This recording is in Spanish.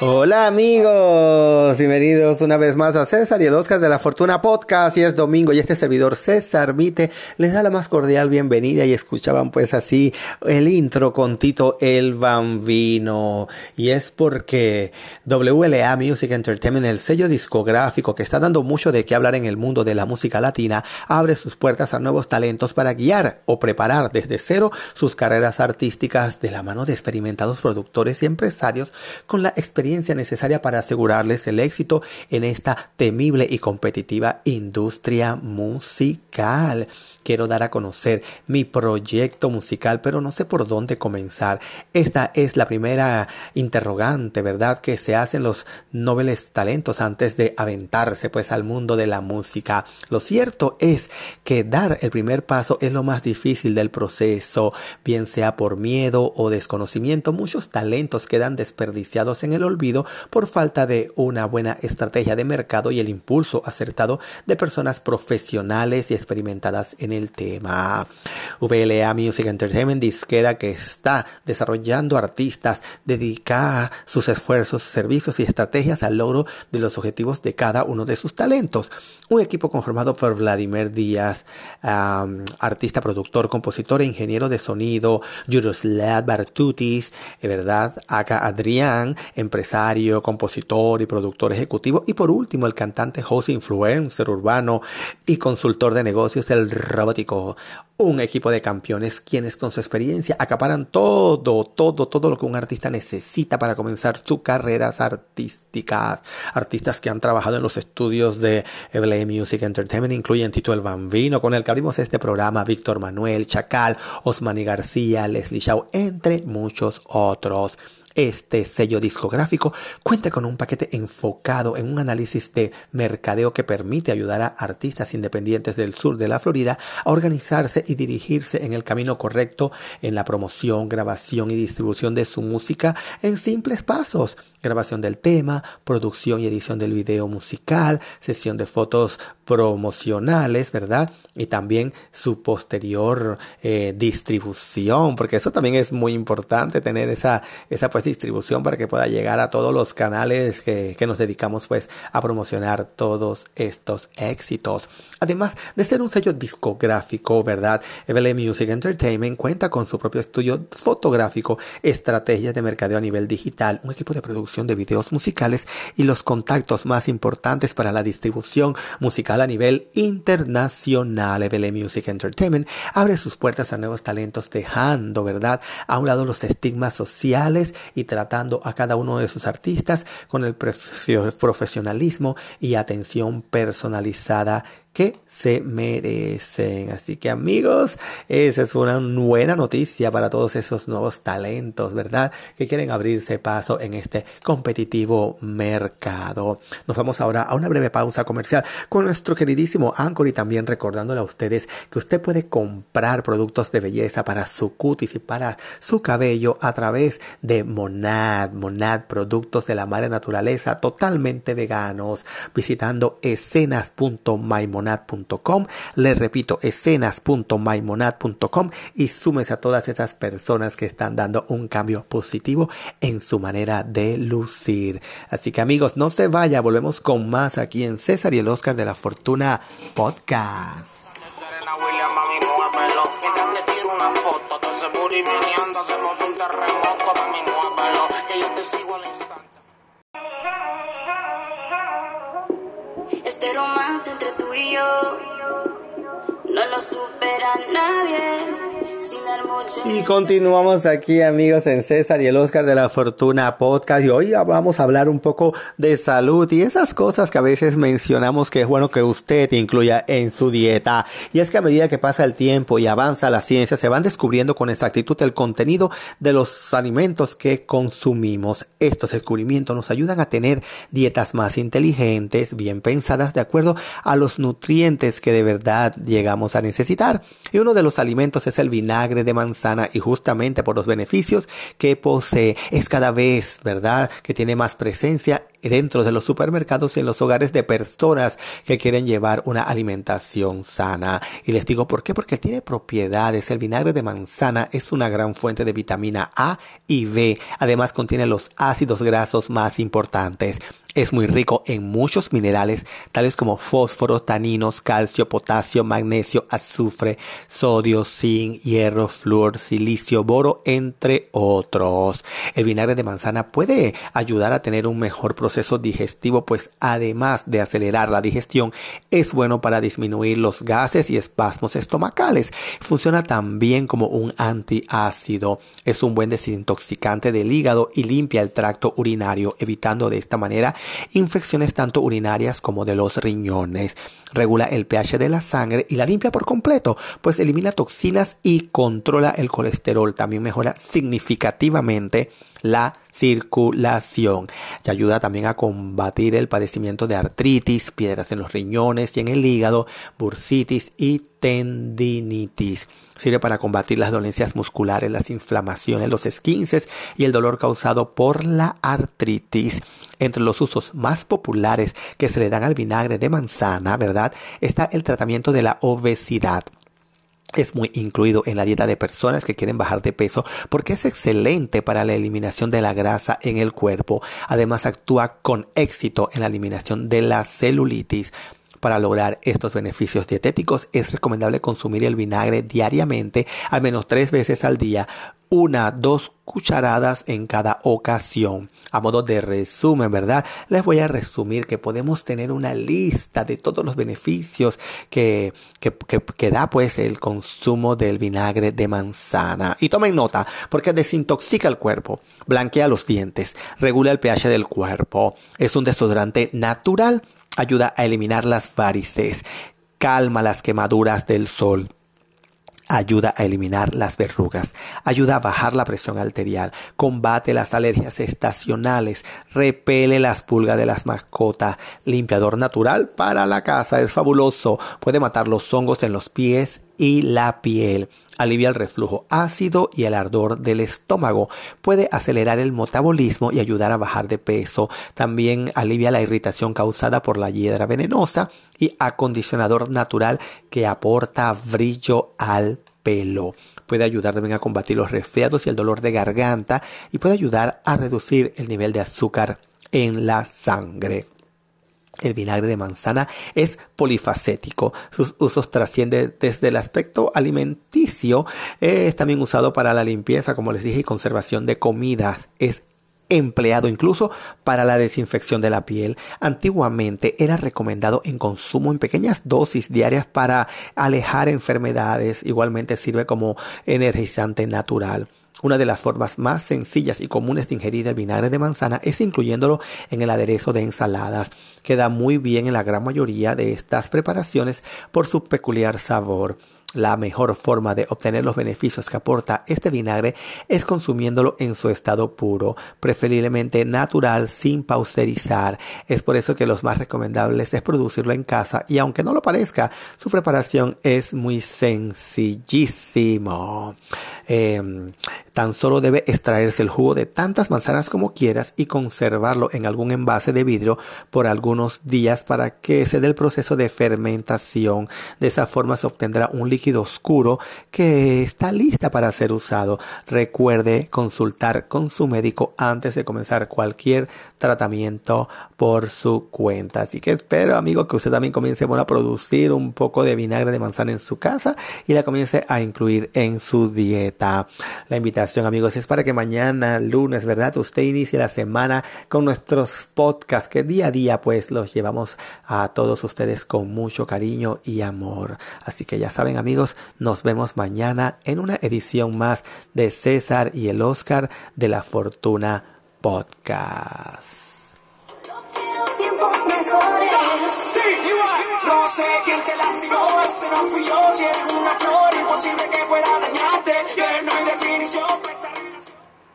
Hola amigos, bienvenidos una vez más a César y el Oscar de la Fortuna Podcast. Y es domingo y este servidor César Mite les da la más cordial bienvenida y escuchaban pues así el intro con Tito el Bambino. Y es porque WLA Music Entertainment, el sello discográfico que está dando mucho de qué hablar en el mundo de la música latina, abre sus puertas a nuevos talentos para guiar o preparar desde cero sus carreras artísticas de la mano de experimentados productores y empresarios con la experiencia necesaria para asegurarles el éxito en esta temible y competitiva industria musical. Quiero dar a conocer mi proyecto musical, pero no sé por dónde comenzar. Esta es la primera interrogante, ¿verdad? Que se hacen los nobles talentos antes de aventarse pues al mundo de la música. Lo cierto es que dar el primer paso es lo más difícil del proceso, bien sea por miedo o desconocimiento. Muchos talentos quedan desperdiciados en el olvido por falta de una buena estrategia de mercado y el impulso acertado de personas profesionales y experimentadas en el tema. VLA Music Entertainment, disquera que está desarrollando artistas, dedica sus esfuerzos, servicios y estrategias al logro de los objetivos de cada uno de sus talentos. Un equipo conformado por Vladimir Díaz, artista, productor, compositor e ingeniero de sonido, Yuroslav Bartutis, eh, ¿verdad? Acá Adrián, empresario, compositor y productor ejecutivo. Y por último, el cantante, host, influencer urbano y consultor de negocios, el robótico un equipo de campeones quienes con su experiencia acaparan todo, todo, todo lo que un artista necesita para comenzar sus carreras artísticas. Artistas que han trabajado en los estudios de Evelyn Music Entertainment incluyen Tito el Bambino, con el que abrimos este programa, Víctor Manuel, Chacal, Osmani García, Leslie Shaw, entre muchos otros. Este sello discográfico cuenta con un paquete enfocado en un análisis de mercadeo que permite ayudar a artistas independientes del sur de la Florida a organizarse y dirigirse en el camino correcto en la promoción, grabación y distribución de su música en simples pasos grabación del tema, producción y edición del video musical, sesión de fotos promocionales, ¿verdad? Y también su posterior eh, distribución, porque eso también es muy importante, tener esa, esa pues distribución para que pueda llegar a todos los canales que, que nos dedicamos pues a promocionar todos estos éxitos. Además de ser un sello discográfico, ¿verdad? Evelyn Music Entertainment cuenta con su propio estudio fotográfico, estrategias de mercadeo a nivel digital, un equipo de producción de videos musicales y los contactos más importantes para la distribución musical a nivel internacional. Evele Music Entertainment abre sus puertas a nuevos talentos dejando, ¿verdad?, a un lado los estigmas sociales y tratando a cada uno de sus artistas con el profesionalismo y atención personalizada que se merecen. Así que amigos, esa es una buena noticia para todos esos nuevos talentos, ¿verdad? Que quieren abrirse paso en este competitivo mercado. Nos vamos ahora a una breve pausa comercial con nuestro queridísimo Anchor y también recordándole a ustedes que usted puede comprar productos de belleza para su cutis y para su cabello a través de Monad, Monad, productos de la madre naturaleza totalmente veganos, visitando escenas.mymonad maimonad.com. Les repito, escenas.maimonad.com y súmese a todas esas personas que están dando un cambio positivo en su manera de lucir. Así que amigos, no se vaya, volvemos con más aquí en César y el Oscar de la Fortuna Podcast. Entre tú y yo no lo supera nadie. Y continuamos aquí amigos en César y el Oscar de la Fortuna Podcast y hoy vamos a hablar un poco de salud y esas cosas que a veces mencionamos que es bueno que usted incluya en su dieta. Y es que a medida que pasa el tiempo y avanza la ciencia se van descubriendo con exactitud el contenido de los alimentos que consumimos. Estos descubrimientos nos ayudan a tener dietas más inteligentes, bien pensadas de acuerdo a los nutrientes que de verdad llegamos a necesitar. Y uno de los alimentos es el vinagre vinagre de manzana y justamente por los beneficios que posee es cada vez, ¿verdad?, que tiene más presencia dentro de los supermercados y en los hogares de personas que quieren llevar una alimentación sana. Y les digo por qué, porque tiene propiedades. El vinagre de manzana es una gran fuente de vitamina A y B. Además contiene los ácidos grasos más importantes. Es muy rico en muchos minerales tales como fósforo, taninos, calcio, potasio, magnesio, azufre, sodio, zinc, hierro, flúor, silicio, boro, entre otros. El vinagre de manzana puede ayudar a tener un mejor proceso digestivo, pues además de acelerar la digestión, es bueno para disminuir los gases y espasmos estomacales. Funciona también como un antiácido. Es un buen desintoxicante del hígado y limpia el tracto urinario, evitando de esta manera infecciones tanto urinarias como de los riñones. Regula el pH de la sangre y la limpia por completo, pues elimina toxinas y controla el colesterol. También mejora significativamente la circulación. Y ayuda también a combatir el padecimiento de artritis, piedras en los riñones y en el hígado, bursitis y tendinitis. Sirve para combatir las dolencias musculares, las inflamaciones, los esquinces y el dolor causado por la artritis. Entre los usos más populares que se le dan al vinagre de manzana, ¿verdad? Está el tratamiento de la obesidad es muy incluido en la dieta de personas que quieren bajar de peso porque es excelente para la eliminación de la grasa en el cuerpo. Además actúa con éxito en la eliminación de la celulitis. Para lograr estos beneficios dietéticos es recomendable consumir el vinagre diariamente, al menos tres veces al día, una, dos cucharadas en cada ocasión. A modo de resumen, ¿verdad? Les voy a resumir que podemos tener una lista de todos los beneficios que, que, da pues el consumo del vinagre de manzana. Y tomen nota, porque desintoxica el cuerpo, blanquea los dientes, regula el pH del cuerpo, es un desodorante natural ayuda a eliminar las varices, calma las quemaduras del sol, ayuda a eliminar las verrugas, ayuda a bajar la presión arterial, combate las alergias estacionales, repele las pulgas de las mascotas, limpiador natural para la casa, es fabuloso, puede matar los hongos en los pies y la piel. Alivia el reflujo ácido y el ardor del estómago. Puede acelerar el metabolismo y ayudar a bajar de peso. También alivia la irritación causada por la hiedra venenosa y acondicionador natural que aporta brillo al pelo. Puede ayudar también a combatir los resfriados y el dolor de garganta y puede ayudar a reducir el nivel de azúcar en la sangre. El vinagre de manzana es polifacético. Sus usos trascienden desde el aspecto alimenticio. Es también usado para la limpieza, como les dije, y conservación de comidas. Es empleado incluso para la desinfección de la piel. Antiguamente era recomendado en consumo en pequeñas dosis diarias para alejar enfermedades. Igualmente sirve como energizante natural. Una de las formas más sencillas y comunes de ingerir el vinagre de manzana es incluyéndolo en el aderezo de ensaladas. Queda muy bien en la gran mayoría de estas preparaciones por su peculiar sabor. La mejor forma de obtener los beneficios que aporta este vinagre es consumiéndolo en su estado puro, preferiblemente natural, sin pausterizar. Es por eso que los más recomendables es producirlo en casa y aunque no lo parezca, su preparación es muy sencillísimo. Em, tan solo debe extraerse el jugo de tantas manzanas como quieras y conservarlo en algún envase de vidrio por algunos días para que se dé el proceso de fermentación. De esa forma se obtendrá un líquido oscuro que está lista para ser usado. Recuerde consultar con su médico antes de comenzar cualquier tratamiento por su cuenta. Así que espero, amigo, que usted también comience a producir un poco de vinagre de manzana en su casa y la comience a incluir en su dieta. La invitación, amigos, es para que mañana, lunes, ¿verdad? Usted inicie la semana con nuestros podcasts que día a día, pues, los llevamos a todos ustedes con mucho cariño y amor. Así que ya saben, amigos, nos vemos mañana en una edición más de César y el Oscar de la Fortuna Podcast. No sé quién te lastimó, ese no fui yo. Si una flor, imposible que pueda dañarte. no hay definición.